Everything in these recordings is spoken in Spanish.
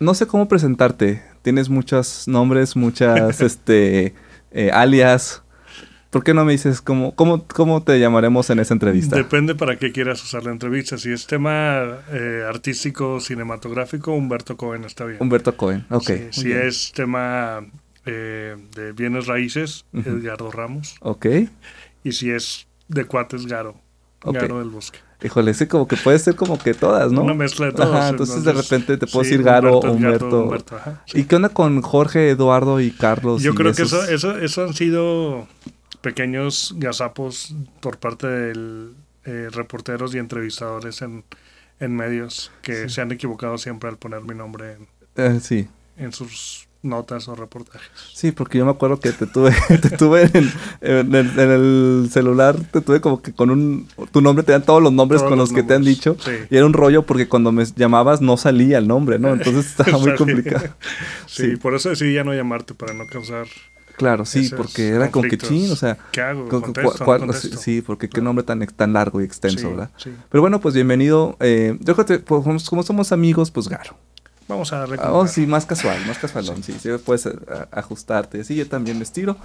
no sé cómo presentarte. Tienes muchos nombres, muchas este, eh, alias. ¿Por qué no me dices cómo, cómo, cómo te llamaremos en esa entrevista? Depende para qué quieras usar la entrevista. Si es tema eh, artístico, cinematográfico, Humberto Cohen está bien. Humberto Cohen, ok. si es tema eh, de bienes raíces, Edgardo Ramos. Ok. Y si es de cuates, Garo. Garo del Bosque. Híjole, sí, como que puede ser como que todas, ¿no? Una mezcla de todas. Ajá, entonces, de repente te puedo decir Garo o Humberto. ¿Y qué onda con Jorge, Eduardo y Carlos? Yo creo que eso, eso, eso han sido pequeños gazapos por parte de eh, reporteros y entrevistadores en, en medios que se han equivocado siempre al poner mi nombre en, eh, sí. en sus notas o reportajes. Sí, porque yo me acuerdo que te tuve, te tuve en, el, celular, te tuve como que con un, tu nombre, te dan todos los nombres con los, que te han dicho. Y era un rollo porque cuando me llamabas no salía el nombre, ¿no? Entonces estaba muy complicado. sí, por eso decidí ya no llamarte, para no causar Claro, sí, porque era con que chin, o sea. ¿Qué hago? sí, porque qué nombre tan, tan largo y extenso, ¿verdad? Pero bueno, pues bienvenido. Eh, yo creo que pues, como somos amigos, pues Garo. Vamos a darle. Oh, sí, más casual, más casualón, sí, sí, puedes eh, ajustarte. Sí, yo también me estiro.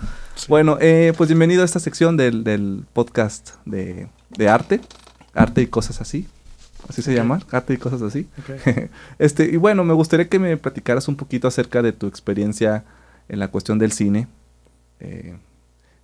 Bueno, eh, pues bienvenido a esta sección del, del podcast de, de, arte, arte y cosas así. Así se llama, arte y cosas así. este, y bueno, me gustaría que me platicaras un poquito acerca de tu experiencia en la cuestión del cine. Eh,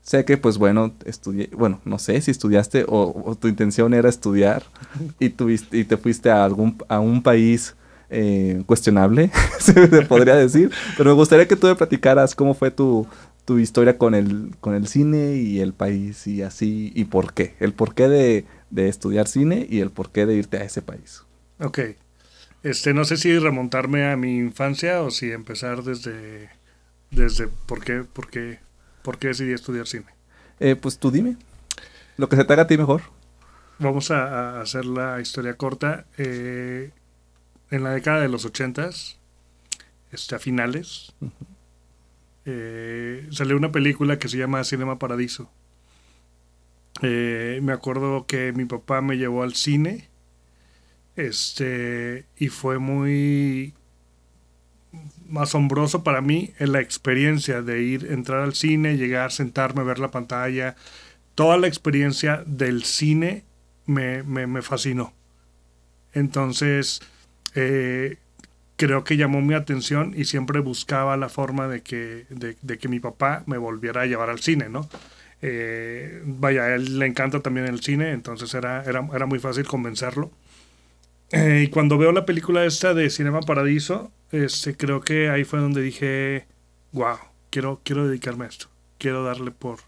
sé que, pues bueno, estudié, bueno, no sé si estudiaste o, tu intención era estudiar y, tuviste, y te fuiste a, algún, a un país eh, cuestionable, se podría decir. Pero me gustaría que tú me platicaras cómo fue tu, tu historia con el, con el cine y el país y así, y por qué. El porqué de, de estudiar cine y el porqué de irte a ese país. Ok. Este, no sé si remontarme a mi infancia o si empezar desde, desde por qué, por qué, ¿Por qué decidí estudiar cine? Eh, pues tú dime. Lo que se te haga a ti mejor. Vamos a, hacer la historia corta. Eh, en la década de los ochentas, este, a finales, eh, salió una película que se llama Cinema Paradiso. me acuerdo que mi papá me llevó al cine este y fue muy asombroso para mí en la experiencia de ir, entrar al cine, llegar, sentarme, ver la pantalla. Toda la experiencia del cine me, me, fascinó. Entonces, eh, creo que llamó mi atención y siempre buscaba la forma de que, de, que mi papá me volviera a llevar al cine, ¿no? Eh, vaya, a él le encanta también el cine, entonces era, era, era muy fácil convencerlo. Eh, y cuando veo la película esta de Cinema Paradiso, este, creo que ahí fue donde dije, wow, quiero, quiero dedicarme a esto, quiero darle por,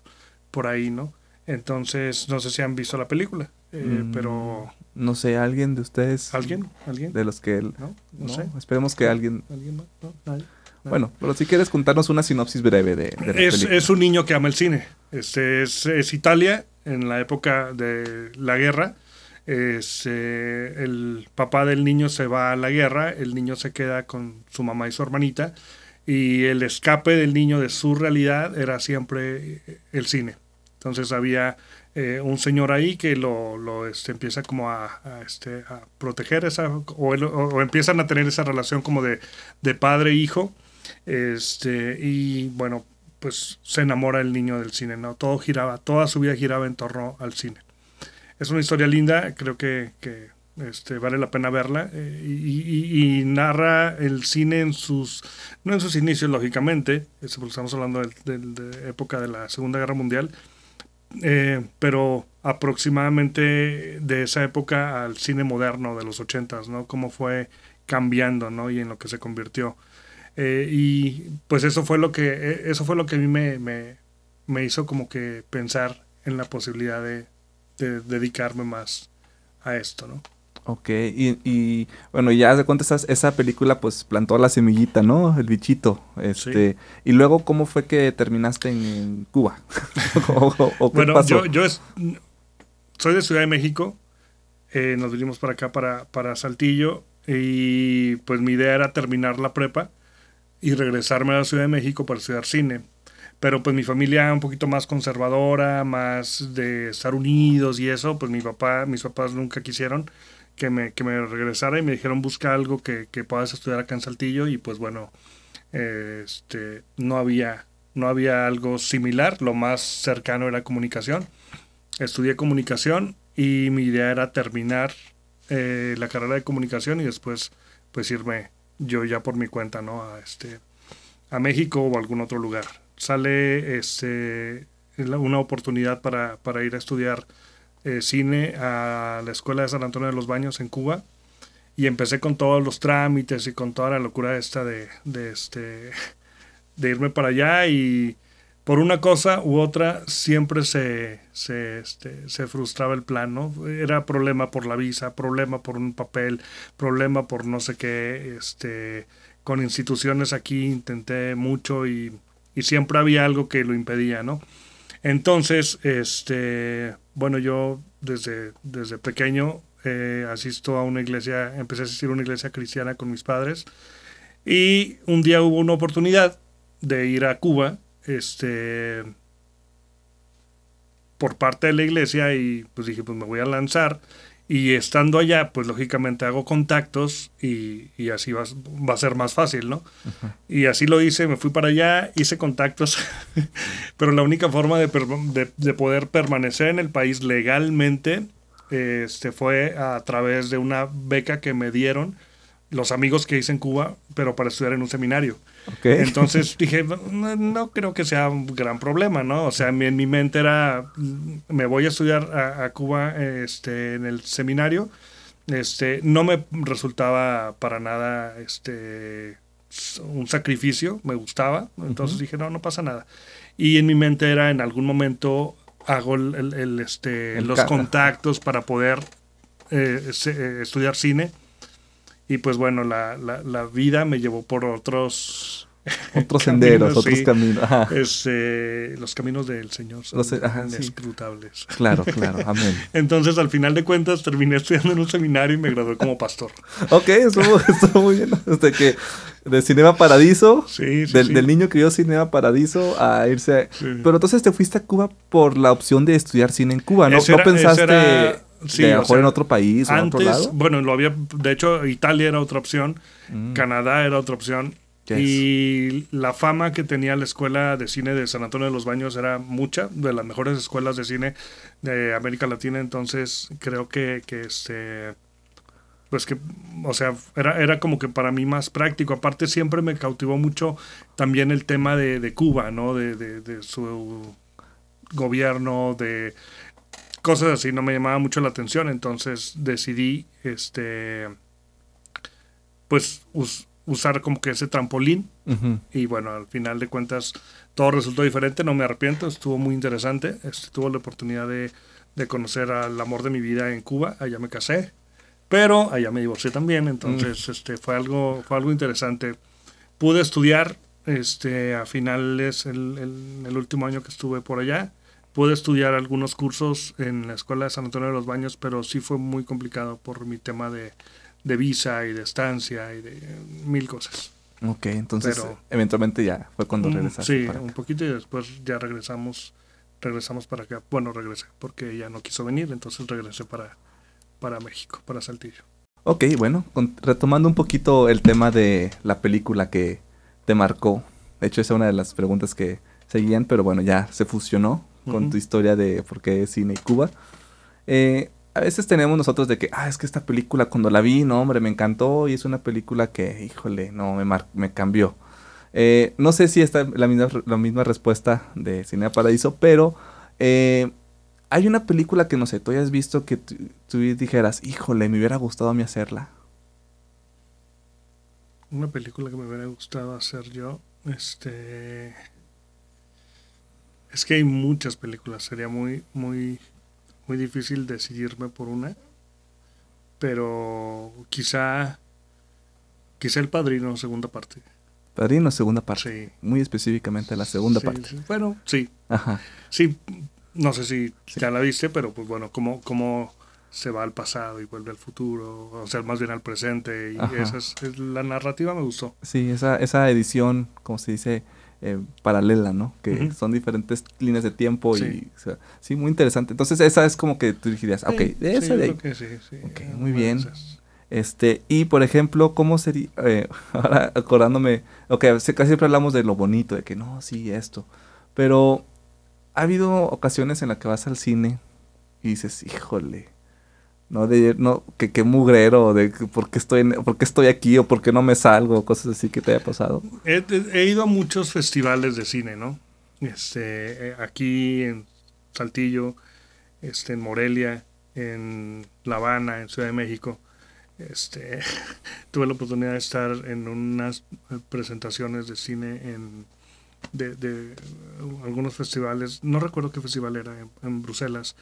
por ahí, ¿no? Entonces, no sé si han visto la película, eh, mm, pero... No sé, ¿alguien de ustedes? ¿Alguien? ¿Alguien? De los que... No, no, sé. Esperemos que alguien... ¿Alguien Bueno, pero si quieres contarnos una sinopsis breve de, de es, es, un niño que ama el cine. Este es, es Italia en la época de la guerra este, el papá del niño se va a la guerra, el niño se queda con su mamá y su hermanita, y el escape del niño de su realidad era siempre el cine. Entonces había eh, un señor ahí que lo, lo este, empieza como a, este, a proteger esa, o, empiezan a tener esa relación como de, de padre-hijo, este, y bueno, pues se enamora el niño del cine, ¿no? Todo giraba, toda su vida giraba en torno al cine es una historia linda, creo que, este, vale la pena verla eh, y, narra el cine en sus, no en sus inicios, lógicamente, porque estamos hablando de, época de la Segunda Guerra Mundial, eh, pero aproximadamente de esa época al cine moderno de los ochentas, ¿no? Cómo fue cambiando, ¿no? Y en lo que se convirtió. Eh, y pues eso fue lo que, eso fue lo que a mí me, me hizo como que pensar en la posibilidad de dedicarme más a esto, ¿no? Ok, y, y bueno, ya de cuenta esa película pues plantó la semillita, ¿no? El bichito. Este, Y luego, ¿cómo fue que terminaste en, Cuba? bueno, yo, yo soy de Ciudad de México, eh, nos vinimos para acá, para, para Saltillo, y pues mi idea era terminar la prepa y regresarme a la Ciudad de México para estudiar cine pero pues mi familia un poquito más conservadora, más de estar unidos y eso, pues mi papá, mis papás nunca quisieron que me, que me regresara y me dijeron busca algo que, que puedas estudiar acá en Saltillo y pues bueno, este, no había, no había algo similar, lo más cercano era comunicación. Estudié comunicación y mi idea era terminar eh, la carrera de comunicación y después pues irme yo ya por mi cuenta, ¿no? A, este, a México o algún otro lugar. Sale este, una oportunidad para, para ir a estudiar eh, cine a la Escuela de San Antonio de los Baños en Cuba y empecé con todos los trámites y con toda la locura esta de, este, de irme para allá y por una cosa u otra siempre se, se, este, se frustraba el plan, ¿no? Era problema por la visa, problema por un papel, problema por no sé qué, este, con instituciones aquí intenté mucho y, y siempre había algo que lo impedía, ¿no? Entonces, este, bueno, yo desde, desde pequeño eh, asisto a una iglesia, empecé a asistir a una iglesia cristiana con mis padres y un día hubo una oportunidad de ir a Cuba, este, por parte de la iglesia y pues dije, pues me voy a lanzar y estando allá, pues lógicamente hago contactos y, y así va, va, a ser más fácil, ¿no? Y así lo hice, me fui para allá, hice contactos, pero la única forma de, de, de, poder permanecer en el país legalmente este, fue a través de una beca que me dieron los amigos que hice en Cuba, pero para estudiar en un seminario. Entonces dije, no, creo que sea un gran problema, ¿no? O sea, en mi mente era, me voy a estudiar a, Cuba este, en el seminario. Este, no me resultaba para nada este, un sacrificio, me gustaba. Entonces dije, no, no pasa nada. Y en mi mente era, en algún momento hago el, este, los contactos para poder eh, eh, estudiar cine y pues bueno, la, la, la vida me llevó por otros... Otros senderos, otros caminos. Este, los caminos del Señor son los, inescrutables. Claro, claro, amén. Entonces, al final de cuentas, terminé estudiando en un seminario y me gradué como pastor. ok, estuvo, estuvo muy bien. Desde que de Cinema Paradiso, sí, sí, del, del, niño que vio Cinema Paradiso a irse... Pero entonces te fuiste a Cuba por la opción de estudiar cine en Cuba, ¿no? ¿No pensaste Sí, de mejor en otro país antes, o en otro lado. Bueno, lo había, de hecho, Italia era otra opción, mm. Canadá era otra opción. Yes. Y la fama que tenía la escuela de cine de San Antonio de los Baños era mucha, de las mejores escuelas de cine de América Latina. Entonces, creo que, que este. Pues que, o sea, era, era como que para mí más práctico. Aparte, siempre me cautivó mucho también el tema de, de Cuba, ¿no? De, de, de su gobierno, de cosas así no me llamaba mucho la atención, entonces decidí este pues usar como que ese trampolín uh -huh. y bueno, al final de cuentas todo resultó diferente, no me arrepiento, estuvo muy interesante, este, tuve la oportunidad de, de, conocer al amor de mi vida en Cuba, allá me casé, pero allá me divorcié también, entonces uh -huh. este fue algo fue algo interesante. Pude estudiar este a finales el, el, el último año que estuve por allá pude estudiar algunos cursos en la Escuela de San Antonio de los Baños, pero sí fue muy complicado por mi tema de, de visa y de estancia y de mil cosas. Ok, entonces pero, eventualmente ya fue cuando regresaste. Sí, para un poquito y después ya regresamos regresamos para acá. Bueno, regresé porque ella no quiso venir, entonces regresé para, para México, para Saltillo. Ok, bueno, con, retomando un poquito el tema de la película que te marcó. De hecho, esa es una de las preguntas que seguían, pero bueno, ya se fusionó con uh -huh. tu historia de por qué cine y Cuba. Eh, a veces tenemos nosotros de que, ah, es que esta película cuando la vi, no, hombre, me encantó y es una película que, híjole, no, me, mar me cambió. Eh, no sé si esta es la misma, la misma respuesta de Cine Paraíso, pero eh, hay una película que, no sé, tú hayas visto que tú dijeras, híjole, me hubiera gustado a mí hacerla. Una película que me hubiera gustado hacer yo, este... Es que hay muchas películas, sería muy, muy, muy difícil decidirme por una. Pero quizá, quizá El Padrino, segunda parte. Padrino, segunda parte. Sí. Muy específicamente la segunda sí, parte. Sí. Bueno, sí. Ajá. Sí, no sé si ya la viste, pero pues bueno, como, como se va al pasado y vuelve al futuro, o sea, más bien al presente, y Ajá. esa es, es, la narrativa me gustó. Sí, esa, esa edición, como se dice, eh, paralela, ¿no? Que son diferentes líneas de tiempo y, sí, muy interesante. Entonces, esa es como que tú dirías, ok, de esa de ahí. sí, sí. Ok, muy bien. Este, y por ejemplo, ¿cómo sería? Eh, ahora acordándome, ok, casi siempre hablamos de lo bonito, de que no, sí, esto. Pero ha habido ocasiones en las que vas al cine y dices, híjole, no de no que qué mugrero de por qué estoy qué estoy aquí o por qué no me salgo cosas así que te haya pasado. He, ido a muchos festivales de cine no este eh, aquí en Saltillo este en Morelia en La Habana en Ciudad de México. Este tuve la oportunidad de estar en unas presentaciones de cine en de, de algunos festivales. No recuerdo qué festival era en Bruselas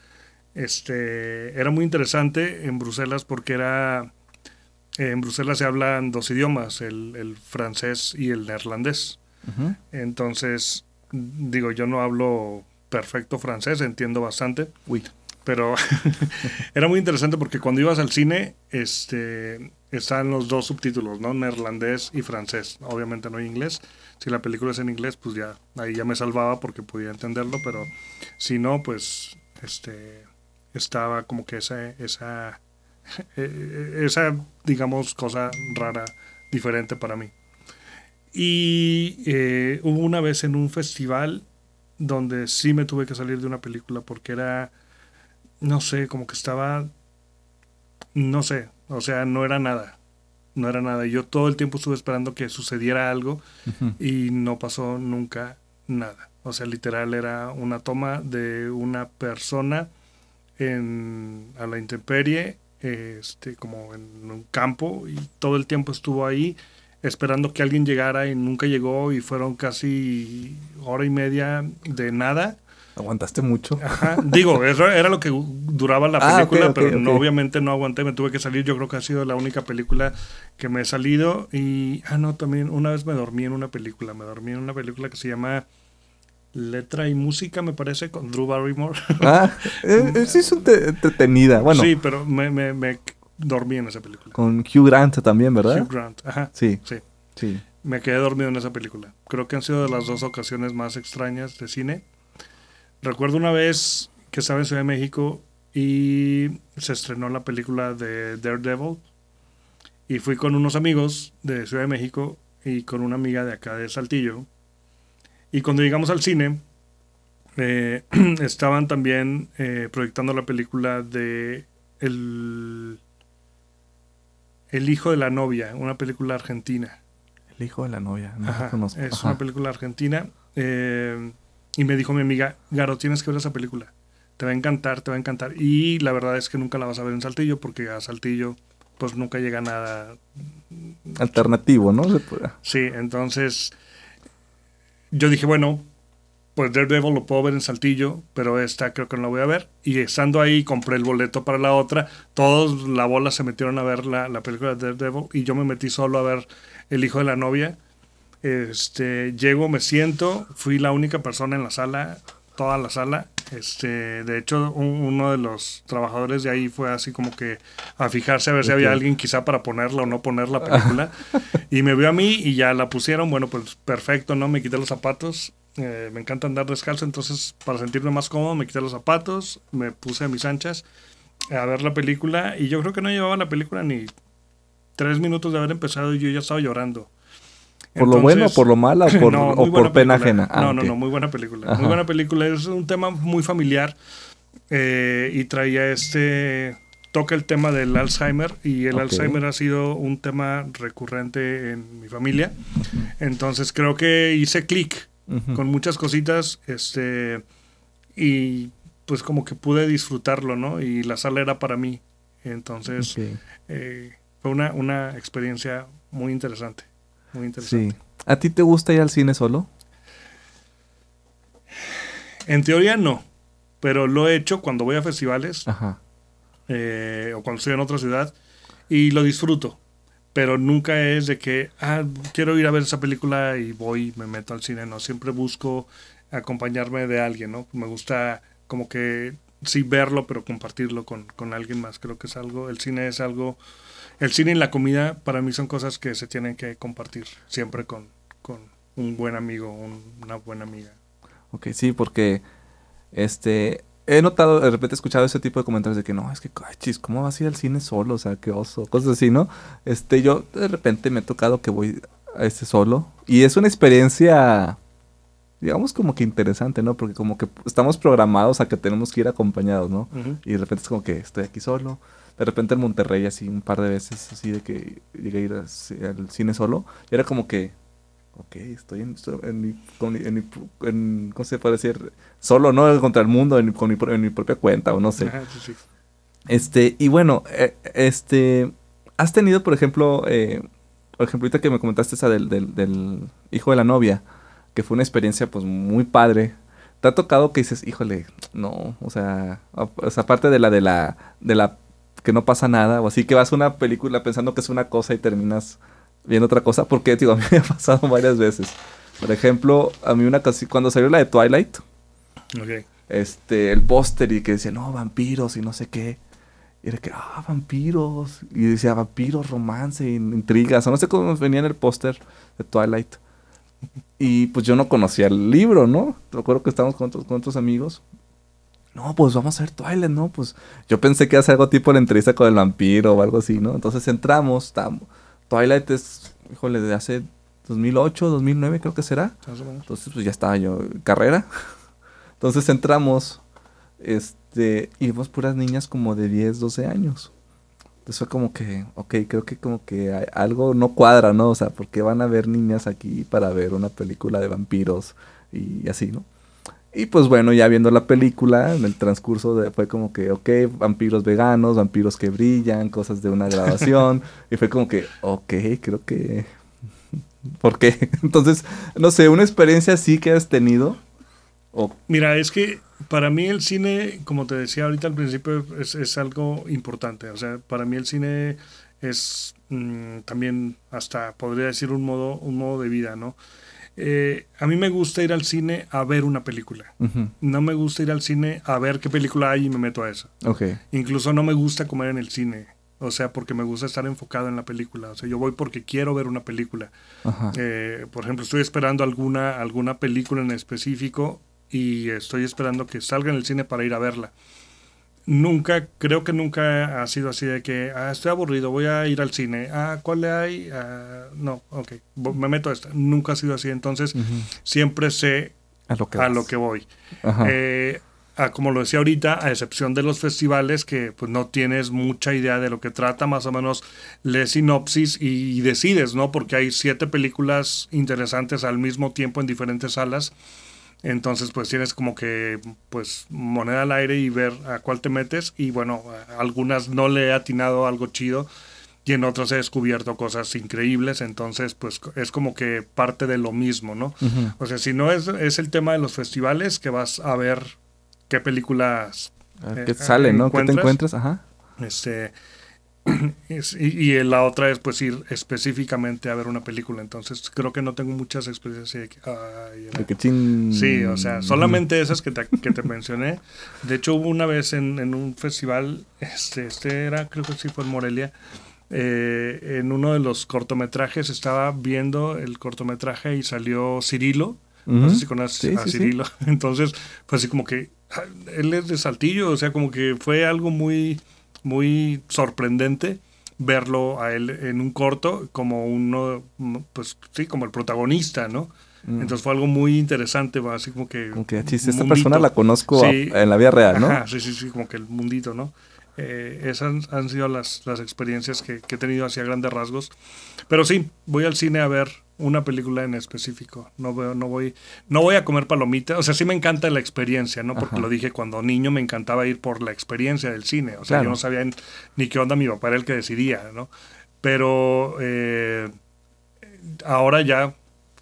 este, era muy interesante en Bruselas porque era, en Bruselas se hablan dos idiomas, el, francés y el neerlandés. Entonces, digo, yo no hablo perfecto francés, entiendo bastante. Uy. Pero era muy interesante porque cuando ibas al cine, este, están los dos subtítulos, ¿no? Neerlandés y francés. Obviamente no hay inglés. Si la película es en inglés, pues ya, ahí ya me salvaba porque podía entenderlo, pero si no, pues, este, estaba como que esa, esa, eh, esa digamos, cosa rara, diferente para mí. Y eh, hubo una vez en un festival donde sí me tuve que salir de una película porque era, no sé, como que estaba, no sé, o sea, no era nada, no era nada. Yo todo el tiempo estuve esperando que sucediera algo y no pasó nunca nada. O sea, literal era una toma de una persona en, a la intemperie, este, como en un campo, y todo el tiempo estuvo ahí esperando que alguien llegara y nunca llegó y fueron casi hora y media de nada. ¿Aguantaste mucho? Digo, eso era lo que duraba la ah, película, pero No, obviamente no aguanté, me tuve que salir. Yo creo que ha sido la única película que me he salido. Y, ah, no, también una vez me dormí en una película. Me dormí en una película que se llama letra y música, me parece, con Drew Barrymore. Ah, eh, eh, sí es entretenida. Bueno. Sí, pero me, me, me, dormí en esa película. Con Hugh Grant también, ¿verdad? Hugh Grant, ajá. Sí. Sí. sí. Me quedé dormido en esa película. Creo que han sido de las dos ocasiones más extrañas de cine. Recuerdo una vez que estaba en Ciudad de México y se estrenó la película de Daredevil. Y fui con unos amigos de Ciudad de México y con una amiga de acá de Saltillo y cuando llegamos al cine, eh, estaban también eh, proyectando la película de el, el hijo de la novia, una película argentina. El hijo de la novia, no conozco. Es una película argentina. Eh, y me dijo mi amiga, Garo, tienes que ver esa película. Te va a encantar, te va a encantar. Y la verdad es que nunca la vas a ver en Saltillo, porque a Saltillo pues nunca llega nada alternativo, ¿no? Sí, entonces yo dije, bueno, pues Daredevil lo puedo ver en Saltillo, pero esta creo que no la voy a ver. Y estando ahí, compré el boleto para la otra. Todos la bola se metieron a ver la, la película de Daredevil y yo me metí solo a ver El hijo de la novia. Este, llego, me siento, fui la única persona en la sala, toda la sala. Este, de hecho, uno de los trabajadores de ahí fue así como que a fijarse a ver si había alguien quizá para ponerla o no poner la película. y me vio a mí y ya la pusieron. Bueno, pues perfecto, ¿no? Me quité los zapatos. Eh, me encanta andar descalzo, entonces para sentirme más cómodo me quité los zapatos, me puse a mis anchas a ver la película y yo creo que no llevaba la película ni tres minutos de haber empezado y yo ya estaba llorando. ¿Por lo bueno, por lo malo o por, pena ajena? Ah, no, no, no, muy buena película. Muy buena película. Es un tema muy familiar eh, y traía este... Toca el tema del Alzheimer y el Alzheimer ha sido un tema recurrente en mi familia. Entonces creo que hice clic con muchas cositas este y pues como que pude disfrutarlo, ¿no? Y la sala era para mí. Entonces eh, fue una, una experiencia muy interesante. Muy interesante. Sí. ¿A ti te gusta ir al cine solo? En teoría no, pero lo he hecho cuando voy a festivales eh, o cuando estoy en otra ciudad y lo disfruto. Pero nunca es de que, ah, quiero ir a ver esa película y voy, me meto al cine. No, siempre busco acompañarme de alguien, ¿no? Me gusta como que sí verlo, pero compartirlo con, con alguien más. Creo que es algo, el cine es algo el cine y la comida para mí son cosas que se tienen que compartir siempre con, un buen amigo, una buena amiga. Ok, sí, porque este he notado, de repente he escuchado ese tipo de comentarios de que no, es que, ay, chis, ¿cómo vas a ir al cine solo? O sea, qué oso, cosas así, ¿no? Este, yo de repente me he tocado que voy a este solo y es una experiencia, digamos, como que interesante, ¿no? Porque como que estamos programados a que tenemos que ir acompañados, ¿no? Y de repente es como que estoy aquí solo. De repente en Monterrey, así un par de veces, así de que llegué a ir al cine solo. Y era como que, ok, estoy en, en, mi, en, ¿cómo se puede decir? Solo, ¿no? Contra el mundo, en, con mi, en mi propia cuenta, o no sé. Este, y bueno, eh, este, has tenido, por ejemplo, eh, por ejemplo, ahorita que me comentaste esa del, del, hijo de la novia, que fue una experiencia, pues, muy padre. ¿Te ha tocado que dices, híjole, no, o sea, aparte de la de la, de la que no pasa nada, o así que vas a una película pensando que es una cosa y terminas viendo otra cosa, porque digo, a mí me ha pasado varias veces. Por ejemplo, a mí una cosa, cuando salió la de Twilight, este, el póster y que decía, no, vampiros y no sé qué. Y era que, ah, vampiros. Y decía, vampiros, romance, intrigas. O no sé cómo venía en el póster de Twilight. Y pues yo no conocía el libro, ¿no? Recuerdo que estábamos con otros, con otros amigos. No, pues vamos a ver Twilight, ¿no? Pues yo pensé que ser algo tipo la entrevista con el vampiro o algo así, ¿no? Entonces entramos, estamos Twilight es, híjole, de hace 2008, 2009 creo que será. Entonces pues ya estaba yo en carrera. Entonces entramos este, y vimos puras niñas como de 10, 12 años. Entonces fue como que, ok, creo que como que algo no cuadra, ¿no? O sea, ¿por qué van a ver niñas aquí para ver una película de vampiros y así, ¿no? Y pues bueno, ya viendo la película, en el transcurso de, fue como que, ok, vampiros veganos, vampiros que brillan, cosas de una grabación. y fue como que, ok, creo que... ¿Por qué? Entonces, no sé, una experiencia así que has tenido. Mira, es que para mí el cine, como te decía ahorita al principio, es, algo importante. O sea, para mí el cine es mm, también hasta, podría decir, un modo, un modo de vida, ¿no? Eh, a mí me gusta ir al cine a ver una película. No me gusta ir al cine a ver qué película hay y me meto a esa. Incluso no me gusta comer en el cine. O sea, porque me gusta estar enfocado en la película. O sea, yo voy porque quiero ver una película. Eh, por ejemplo, estoy esperando alguna, alguna película en específico y estoy esperando que salga en el cine para ir a verla nunca, creo que nunca ha sido así de que, ah, estoy aburrido, voy a ir al cine. Ah, ¿cuál le hay? Ah, no, ok, me meto a esta. Nunca ha sido así, entonces siempre sé a lo que, a lo que voy. Eh, como lo decía ahorita, a excepción de los festivales que pues no tienes mucha idea de lo que trata, más o menos lees sinopsis y decides, ¿no? Porque hay siete películas interesantes al mismo tiempo en diferentes salas. Entonces, pues tienes como que, pues, moneda al aire y ver a cuál te metes. Y bueno, algunas no le he atinado algo chido y en otras he descubierto cosas increíbles. Entonces, pues es como que parte de lo mismo, ¿no? O sea, si no es, es el tema de los festivales, que vas a ver qué películas. Eh, ¿Qué sale, no? ¿Qué te encuentras? Ajá. Este, y, y, la otra es pues ir específicamente a ver una película. Entonces creo que no tengo muchas experiencias. Sí, o sea, solamente esas que te, que te mencioné. De hecho hubo una vez en, en, un festival, este, este era, creo que sí fue en Morelia, eh, en uno de los cortometrajes estaba viendo el cortometraje y salió Cirilo. No sé si conoces a Cirilo. Entonces, pues así como que ah, él es de Saltillo, o sea, como que fue algo muy muy sorprendente verlo a él en un corto como uno, pues sí, como el protagonista, ¿no? Mm. Entonces fue algo muy interesante, así como que... Como que esta persona la conozco en la vida real, ¿no? sí, sí, sí, como que el mundito, ¿no? Eh, esas han, sido las, las experiencias que, que, he tenido hacia grandes rasgos. Pero sí, voy al cine a ver una película en específico. No veo, no voy, no voy a comer palomitas. O sea, sí me encanta la experiencia, ¿no? Porque lo dije cuando niño me encantaba ir por la experiencia del cine. O sea, yo no sabía ni qué onda mi papá era el que decidía, ¿no? Pero eh, ahora ya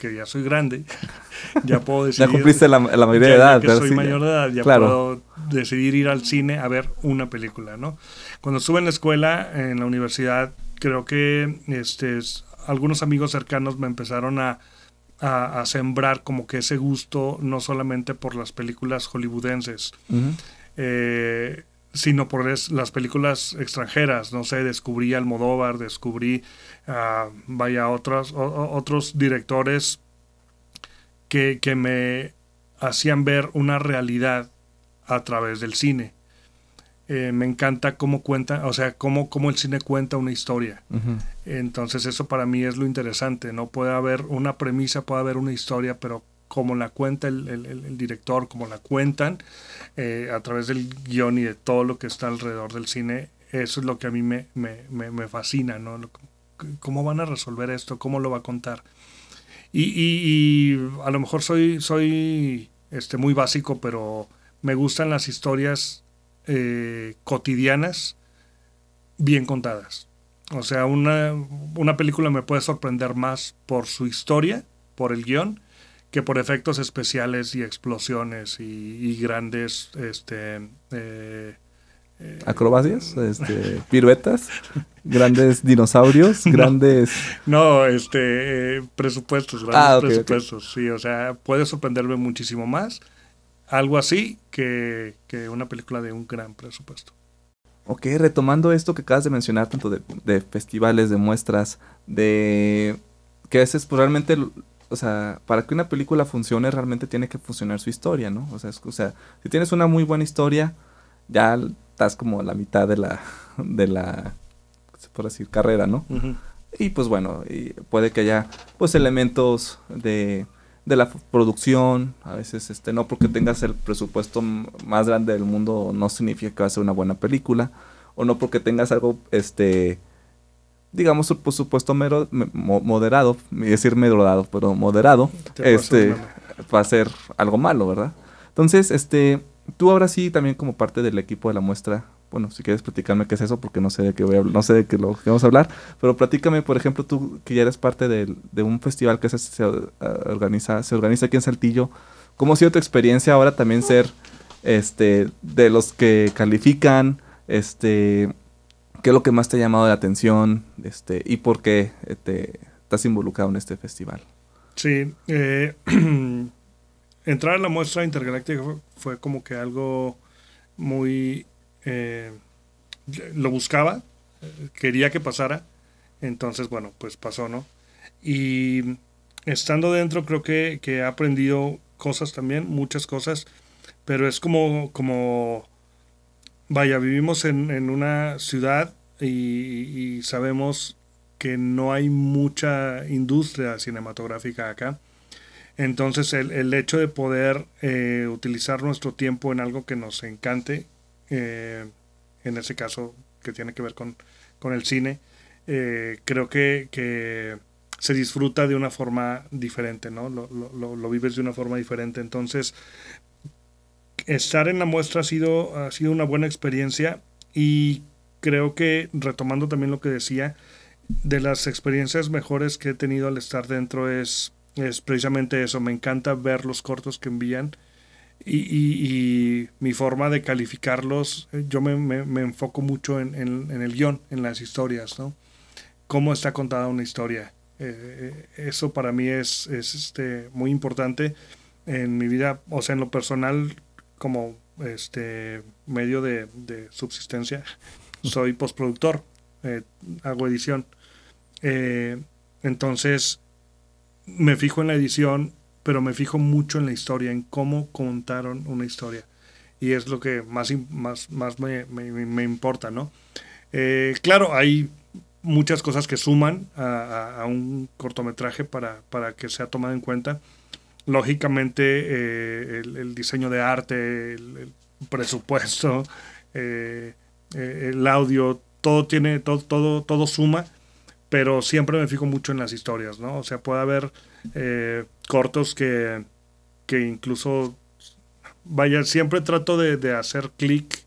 que ya soy grande, ya puedo decidir. ya cumpliste la, mayoría de edad. Ya soy mayor de edad, ya puedo decidir ir al cine a ver una película, ¿no? Cuando estuve en la escuela, en la universidad, creo que este, algunos amigos cercanos me empezaron a, sembrar como que ese gusto no solamente por las películas hollywoodenses, eh, sino por las películas extranjeras. No sé, descubrí Almodóvar, descubrí, uh, vaya, otros, otros directores que, que me hacían ver una realidad a través del cine. Eh, me encanta cómo cuenta, o sea, cómo, cómo el cine cuenta una historia. Entonces eso para mí es lo interesante, ¿no? Puede haber una premisa, puede haber una historia, pero como la cuenta el, director, como la cuentan eh, a través del guion y de todo lo que está alrededor del cine, eso es lo que a mí me, me, me, fascina, ¿no? ¿Cómo van a resolver esto? ¿Cómo lo va a contar? Y, y, a lo mejor soy, soy este, muy básico, pero me gustan las historias eh, cotidianas bien contadas. O sea, una, una, película me puede sorprender más por su historia, por el guion, que por efectos especiales y explosiones y, grandes este, eh, eh, acrobacias, este, piruetas, grandes dinosaurios, grandes... No, este, presupuestos, grandes ah, presupuestos, sí, o sea, puede sorprenderme muchísimo más algo así que, una película de un gran presupuesto. Ok, retomando esto que acabas de mencionar, tanto de, festivales, de muestras, de que a veces pues, realmente, o sea, para que una película funcione, realmente tiene que funcionar su historia, ¿no? O sea, o sea si tienes una muy buena historia, ya estás como a la mitad de la, de la, se puede decir, carrera, ¿no? Y pues bueno, y puede que haya pues elementos de de la producción, a veces este no porque tengas el presupuesto más grande del mundo no significa que va a ser una buena película o no porque tengas algo este digamos por supuesto mero, moderado, decir moderado, pero moderado, este va a ser algo malo, ¿verdad? Entonces, este tú ahora sí también como parte del equipo de la muestra bueno, si quieres platicarme qué es eso, porque no sé de qué voy a, no sé de qué lo que vamos a hablar, pero platícame, por ejemplo, tú que ya eres parte de, de un festival que se, organiza, se organiza aquí en Saltillo, ¿cómo ha sido tu experiencia ahora también ser este de los que califican, este qué es lo que más te ha llamado la atención, este y por qué te estás involucrado en este festival? Sí, eh, entrar a la muestra intergaláctica fue como que algo muy eh, lo buscaba, quería que pasara, entonces bueno, pues pasó, ¿no? Y estando dentro creo que, he aprendido cosas también, muchas cosas, pero es como, como vaya, vivimos en una ciudad y, sabemos que no hay mucha industria cinematográfica acá. Entonces el, el hecho de poder eh, utilizar nuestro tiempo en algo que nos encante eh, en ese caso que tiene que ver con, el cine, eh, creo que, se disfruta de una forma diferente, ¿no? Lo, lo, vives de una forma diferente. Entonces, estar en la muestra ha sido, ha sido una buena experiencia y creo que, retomando también lo que decía, de las experiencias mejores que he tenido al estar dentro es, es precisamente eso. Me encanta ver los cortos que envían y, mi forma de calificarlos, yo me, enfoco mucho en, el guion, en las historias, ¿no? Cómo está contada una historia. Eh, eh, eso para mí es, este, muy importante en mi vida, o sea, en lo personal, como este medio de, subsistencia, soy postproductor, hago edición. entonces, me fijo en la edición pero me fijo mucho en la historia, en cómo contaron una historia. Y es lo que más, más, más me, me, importa, ¿no? Eh, claro, hay muchas cosas que suman a, un cortometraje para, para, que sea tomado en cuenta. Lógicamente, eh, el, diseño de arte, el, presupuesto, eh, el audio, todo tiene, todo, todo, todo suma, pero siempre me fijo mucho en las historias, ¿no? O sea, puede haber eh, cortos que, que incluso, vaya, siempre trato de, hacer clic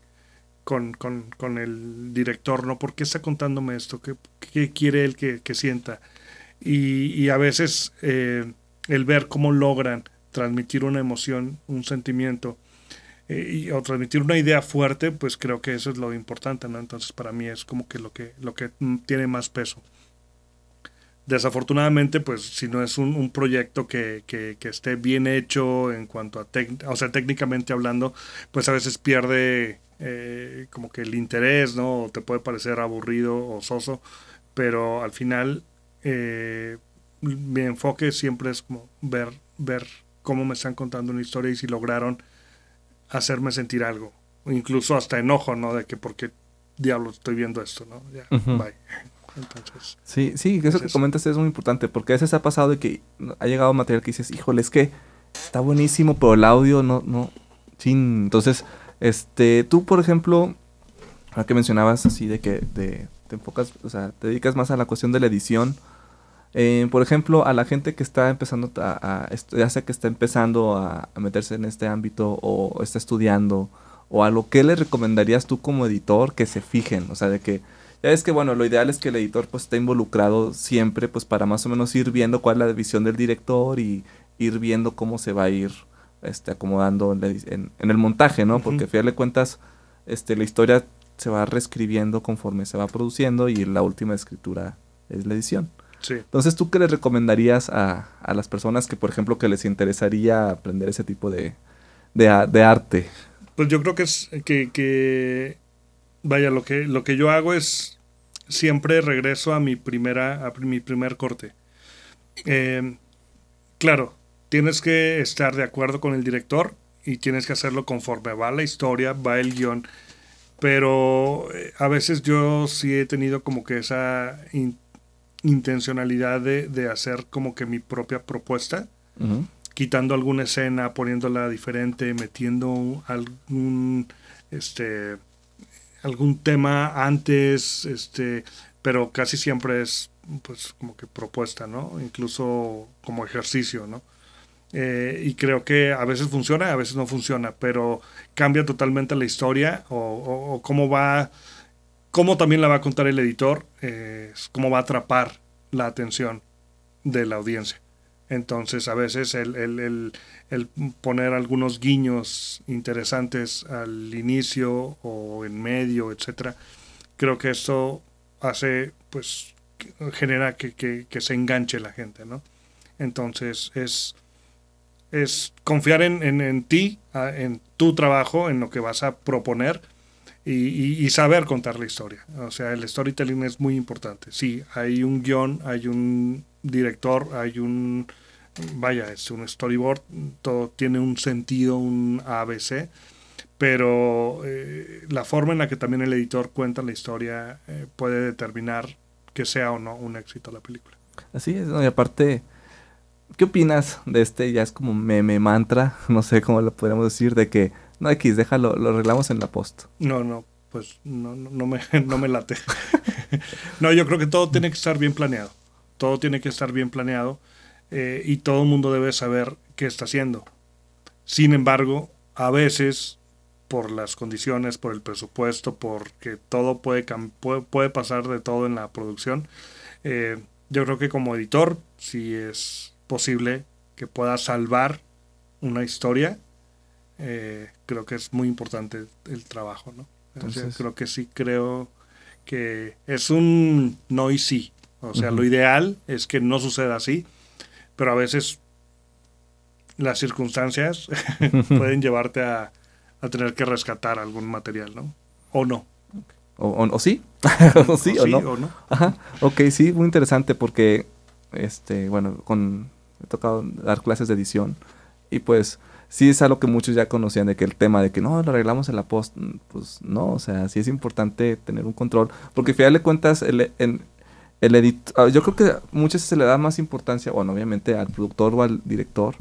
con, con, el director, ¿no? ¿Por qué está contándome esto? ¿Qué, qué quiere él que, sienta? Y, a veces eh, el ver cómo logran transmitir una emoción, un sentimiento, eh, y, o transmitir una idea fuerte, pues creo que eso es lo importante, ¿no? Entonces para mí es como que lo que, lo que tiene más peso desafortunadamente, pues si no es un, proyecto que, esté bien hecho en cuanto a, o sea, técnicamente hablando, pues a veces pierde eh, como que el interés, ¿no? O te puede parecer aburrido o soso, pero al final eh, mi enfoque siempre es como ver, ver cómo me están contando una historia y si lograron hacerme sentir algo. Incluso hasta enojo, ¿no? De que por qué diablos estoy viendo esto, ¿no? Ya, bye. Entonces, sí, sí, eso que comentas es muy importante, porque a veces ha pasado de que ha llegado material que dices, híjole, es que está buenísimo, pero el audio no, no, sin. Entonces, este, tú, por ejemplo, ahora que mencionabas así de que te enfocas, o sea, te dedicas más a la cuestión de la edición. Eh, por ejemplo, a la gente que está empezando a, ya sea que está empezando a, meterse en este ámbito o está estudiando o a lo que le recomendarías tú como editor que se fijen, o sea, de que ya es que bueno, lo ideal es que el editor pues esté involucrado siempre pues para más o menos ir viendo cuál es la visión del director y ir viendo cómo se va a ir este, acomodando en, el montaje, ¿no? Porque a de cuentas este, la historia se va reescribiendo conforme se va produciendo y la última escritura es la edición. Sí. Entonces, ¿tú qué le recomendarías a, a, las personas que, por ejemplo, que les interesaría aprender ese tipo de, de, de arte? Pues yo creo que es que, que vaya, lo que, lo que yo hago es siempre regreso a mi primera, a mi primer corte. Eh, claro, tienes que estar de acuerdo con el director y tienes que hacerlo conforme va la historia, va el guion. Pero eh, a veces yo sí he tenido como que esa intencionalidad de, hacer como que mi propia propuesta quitando alguna escena, poniéndola diferente, metiendo algún este algún tema antes, este, pero casi siempre es pues como que propuesta, ¿no? Incluso como ejercicio, ¿no? Eh, y creo que a veces funciona, a veces no funciona, pero cambia totalmente la historia o, cómo va, cómo también la va a contar el editor, eh, cómo va a atrapar la atención de la audiencia. Entonces, a veces el, poner algunos guiños interesantes al inicio o en medio, etcétera, creo que eso hace, pues, genera que, se enganche la gente, ¿no? Entonces, es, es confiar en, ti, en tu trabajo, en lo que vas a proponer y, y, saber contar la historia. O sea, el storytelling es muy importante. Sí, hay un guion, hay un director, hay un, vaya, es un storyboard, todo tiene un sentido, un ABC, pero eh, la forma en la que también el editor cuenta la historia eh, puede determinar que sea o no un éxito la película. Así es, y aparte, ¿qué opinas de este? Ya es como meme mantra, no sé cómo lo podríamos decir, de que, no, X, déjalo, lo arreglamos en la post. No, no, pues no, no, me, no me late. no, yo creo que todo tiene que estar bien planeado todo tiene que estar bien planeado eh, y todo el mundo debe saber qué está haciendo. Sin embargo, a veces, por las condiciones, por el presupuesto, porque todo puede, puede, pasar de todo en la producción, eh, yo creo que como editor, si es posible que pueda salvar una historia, eh, creo que es muy importante el trabajo, ¿no? Entonces, creo que sí, creo que es un no y sí. O sea, lo ideal es que no suceda así, pero a veces las circunstancias pueden llevarte a, tener que rescatar algún material, ¿no? O no. O, sí, o sí o, no. no. Ajá. Ok, sí, muy interesante porque, este, bueno, con, he tocado dar clases de edición y pues sí es algo que muchos ya conocían de que el tema de que no, lo arreglamos en la post, pues no, o sea, sí es importante tener un control porque al final de cuentas el, en, el editor, ah, yo creo que muchas veces se le da más importancia, bueno, obviamente al productor o al director,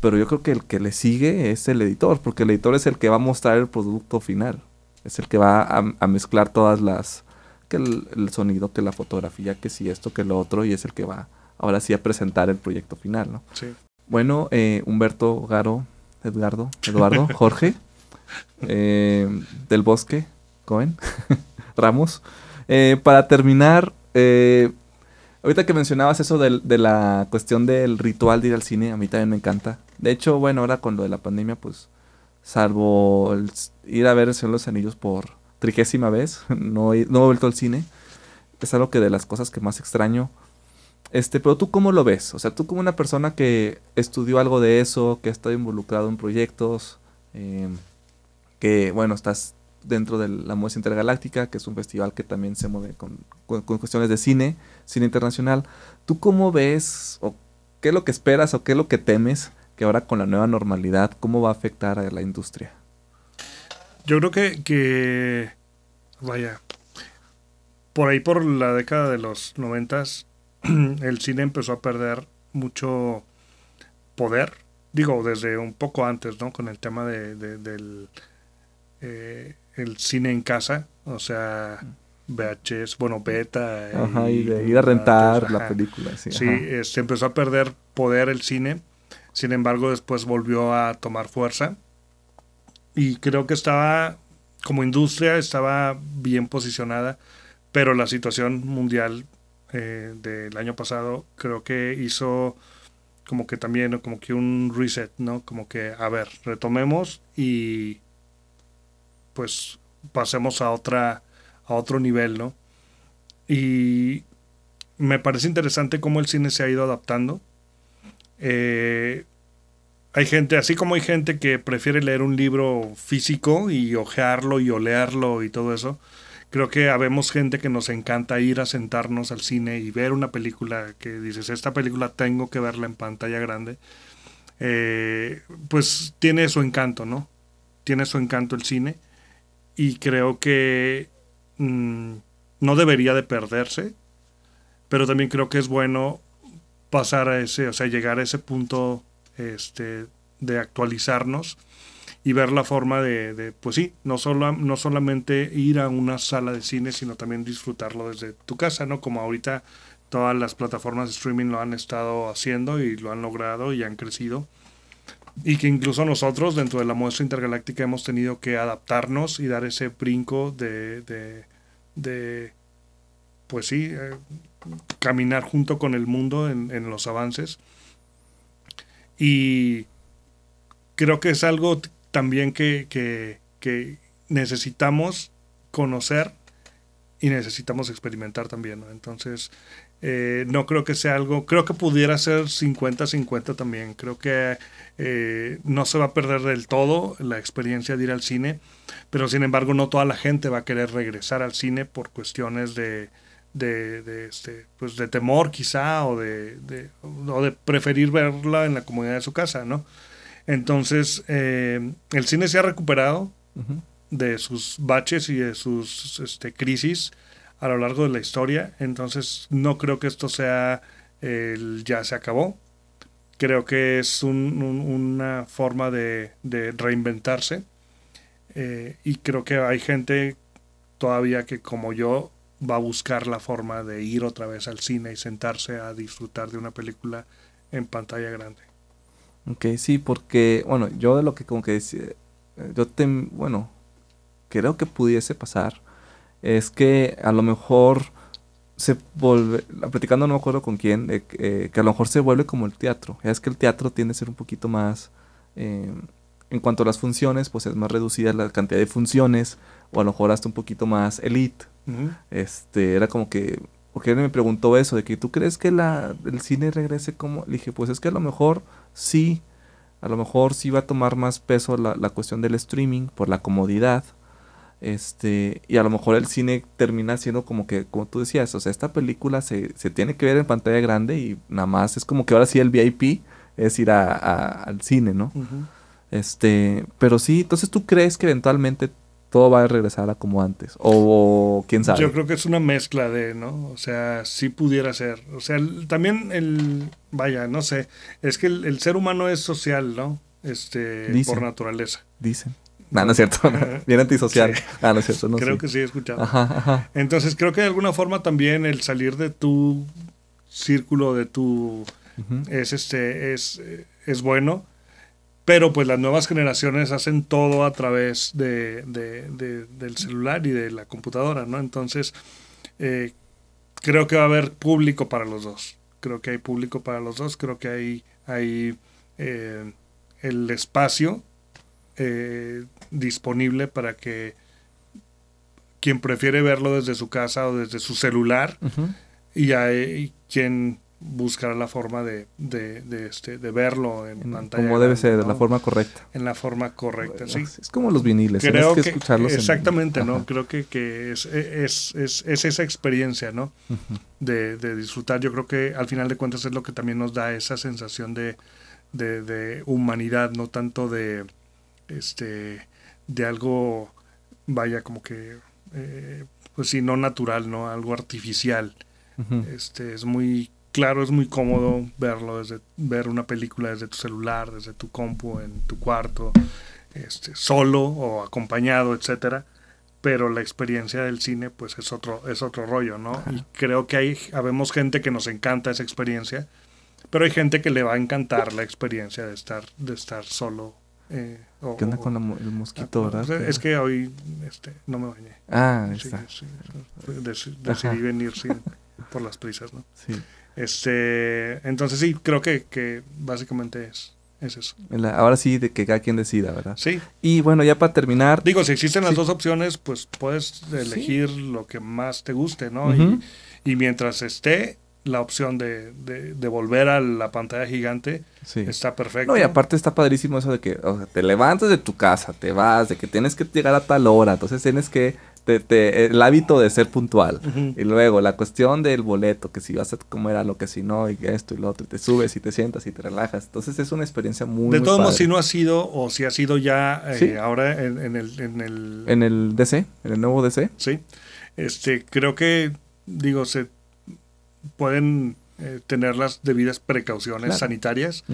pero yo creo que el que le sigue es el editor, porque el editor es el que va a mostrar el producto final, es el que va a, mezclar todas las, que el, sonido, que la fotografía, que si esto, que lo otro, y es el que va ahora sí a presentar el proyecto final, ¿no? Sí. Bueno, eh, Humberto Garo, Edgardo, Eduardo, Jorge, eh, del Bosque, Cohen, Ramos. Eh, para terminar, eh, ahorita que mencionabas eso de, la cuestión del ritual de ir al cine, a mí también me encanta. De hecho, bueno, ahora con lo de la pandemia, pues, salvo ir a ver el Señor los Anillos por trigésima vez, no, he, no he vuelto al cine. Es algo que de las cosas que más extraño. Este, pero tú cómo lo ves? O sea, tú como una persona que estudió algo de eso, que ha estado involucrado en proyectos, eh, que, bueno, estás dentro de la Muestra Intergaláctica, que es un festival que también se mueve con, cuestiones de cine, cine internacional. ¿Tú cómo ves o qué es lo que esperas o qué es lo que temes que ahora con la nueva normalidad, ¿cómo va a afectar a la industria? Yo creo que, que vaya, por ahí por la década de los noventas, el cine empezó a perder mucho poder. Digo, desde un poco antes, ¿no? Con el tema de, del eh, el cine en casa, o sea, VHS, bueno, beta. Ajá, y, de ir a rentar la película. Sí, sí se este, empezó a perder poder el cine. Sin embargo, después volvió a tomar fuerza. Y creo que estaba, como industria, estaba bien posicionada pero la situación mundial eh, del año pasado creo que hizo como que también, como que un reset, ¿no? Como que, a ver, retomemos y pues pasemos a otra, a otro nivel, ¿no? Y me parece interesante cómo el cine se ha ido adaptando. Eh, hay gente, así como hay gente que prefiere leer un libro físico y ojearlo y olearlo y todo eso, creo que habemos gente que nos encanta ir a sentarnos al cine y ver una película que dices, esta película tengo que verla en pantalla grande, eh, pues tiene su encanto, ¿no? Tiene su encanto el cine y creo que mm, no debería de perderse, pero también creo que es bueno pasar a ese, o sea, llegar a ese punto este, de actualizarnos y ver la forma de, pues sí, no, solo, no solamente ir a una sala de cine, sino también disfrutarlo desde tu casa, ¿no? Como ahorita todas las plataformas de streaming lo han estado haciendo y lo han logrado y han crecido. Y que incluso nosotros dentro de la muestra intergaláctica hemos tenido que adaptarnos y dar ese brinco de, de, pues sí, eh, caminar junto con el mundo en, en los avances. Y creo que es algo también que, que, necesitamos conocer y necesitamos experimentar también, Entonces, eh, no creo que sea algo, creo que pudiera ser 50-50 también, creo que eh, no se va a perder del todo la experiencia de ir al cine, pero sin embargo no toda la gente va a querer regresar al cine por cuestiones de, de, este, pues de temor quizá o de, de, o de preferir verla en la comodidad de su casa, ¿no? Entonces, eh, el cine se ha recuperado de sus baches y de sus este, crisis a lo largo de la historia. Entonces, no creo que esto sea el ya se acabó. Creo que es una forma de, reinventarse. Eh, y creo que hay gente todavía que, como yo, va a buscar la forma de ir otra vez al cine y sentarse a disfrutar de una película en pantalla grande. Ok, sí, porque, bueno, yo de lo que como que decía, yo te, bueno, creo que pudiese pasar, es que a lo mejor se vuelve, platicando no me acuerdo con quién, eh, que a lo mejor se vuelve como el teatro. Es que el teatro tiende a ser un poquito más, eh, en cuanto a las funciones, pues es más reducida la cantidad de funciones, o a lo mejor hasta un poquito más elite. Este, era como que, porque me preguntó eso, de que tú crees que la, el cine regrese como, le dije, pues es que a lo mejor sí, a lo mejor sí va a tomar más peso la, la cuestión del streaming por la comodidad. Este, y a lo mejor el cine termina siendo como que, como tú decías, o sea, esta película se, se tiene que ver en pantalla grande y nada más es como que ahora sí el VIP es ir a, al cine, ¿no? Este, pero sí, entonces tú crees que eventualmente todo va a regresar a como antes. O, quién sabe. Yo creo que es una mezcla de, ¿no? O sea, sí pudiera ser. O sea, también el, vaya, no sé, es que el, ser humano es social, ¿no? Este, por naturaleza. Dicen. No, no es cierto. Bien antisocial. Ah, no es cierto. No, creo que sí he escuchado. Ajá, Entonces creo que de alguna forma también el salir de tu círculo, de tu... es, este, es, es bueno pero pues las nuevas generaciones hacen todo a través de, del celular y de la computadora, ¿no? Entonces, eh, creo que va a haber público para los dos. Creo que hay público para los dos. Creo que hay, hay eh, el espacio eh, disponible para que quien prefiere verlo desde su casa o desde su celular y hay quien buscar la forma de, de, de, este, de verlo en, pantalla. Como debe ser, de la forma correcta. En la forma correcta, sí. Es como los viniles, Creo que, escucharlos. Exactamente, ¿no? Creo que, que es, es, es, es, esa experiencia, ¿no? de, de, disfrutar. Yo creo que al final de cuentas es lo que también nos da esa sensación de, de, humanidad, no tanto de este de algo vaya como que eh, pues sí no natural no algo artificial este es muy claro es muy cómodo verlo desde ver una película desde tu celular desde tu compu en tu cuarto este solo o acompañado etcétera pero la experiencia del cine pues es otro es otro rollo no y creo que hay habemos gente que nos encanta esa experiencia pero hay gente que le va a encantar la experiencia de estar de estar solo eh, o- ¿Qué onda con la el mosquito, Ah, verdad? Es que hoy este, no me bañé. Ah, Sí, está. sí, Ajá. decidí venir sin, por las prisas, ¿no? Sí. Este, entonces sí, creo que, que básicamente es, es eso. La- ahora sí, de que cada quien decida, ¿verdad? Sí, Y bueno, ya para terminar, digo, si existen las Sí. dos opciones, pues puedes elegir lo que más te guste, ¿no? Y, y mientras esté la opción de, de, de volver a la pantalla gigante, sí. está perfecto. No, y aparte está padrísimo eso de que o sea, te levantas de tu casa, te vas, de que tienes que llegar a tal hora, entonces tienes que, te- te- el hábito de ser puntual. Y luego la cuestión del boleto, que si vas a comer a lo que si no, y esto y lo otro, y te subes y te sientas y te relajas. Entonces es una experiencia muy... de todos modos, si no ha sido, o si ha sido ya eh, Sí. ahora en, en el, en el En el DC, en el nuevo DC. Sí, este, creo que, digo, se pueden eh, tener las debidas precauciones Claro. sanitarias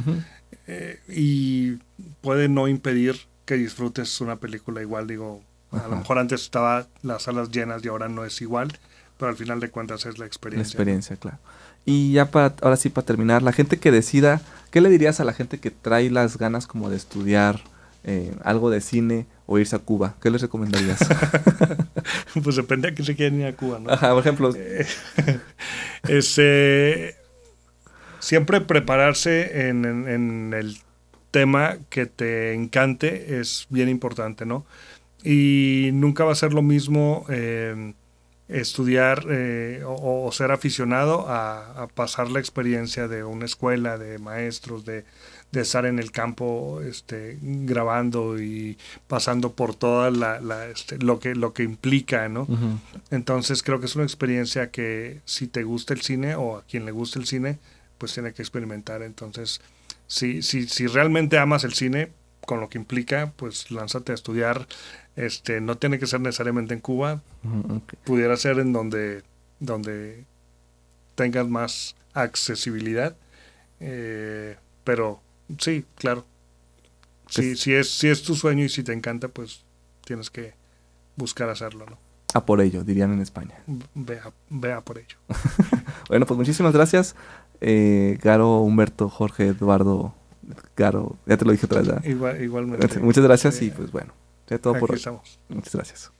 eh, y puede no impedir que disfrutes una película igual, digo, a lo mejor antes estaba las salas llenas y ahora no es igual, pero al final de cuentas es la La experiencia. experiencia, claro. Y ya para, ahora sí para terminar, la gente que decida, ¿qué le dirías a la gente que trae las ganas como de estudiar eh, algo de cine o irse a Cuba? ¿Qué les recomendarías? pues depende a quién se quieren ir a Cuba, ¿no? Ajá, por ejemplo, Eh, este, siempre prepararse en, en- en el tema que te encante es bien importante, ¿no? Y nunca va a ser lo mismo eh, estudiar eh, o, o ser aficionado a, a pasar la experiencia de una escuela, de maestros, de, de estar en el campo este, grabando y pasando por toda la, la, este, lo que lo que implica, ¿no? Entonces creo que es una experiencia que si te gusta el cine o a quien le gusta el cine, pues tiene que experimentar. Entonces, si, si, si realmente amas el cine, con lo que implica, pues lánzate a estudiar. Este, no tiene que ser necesariamente en Cuba, pudiera ser en donde, donde tengas más accesibilidad. Eh, pero sí, claro. Si, Pues- si, es, si es tu sueño y si te encanta, pues tienes que buscar hacerlo, ¿no? A por ello, dirían en España. Vea, vea por ello. Bueno, pues muchísimas gracias. Eh, Garo, Humberto, Jorge, Eduardo, Garo, ya te lo dije otra vez. Igual, igualmente. Muchas gracias y pues bueno, ya todo por hoy. estamos. Muchas gracias.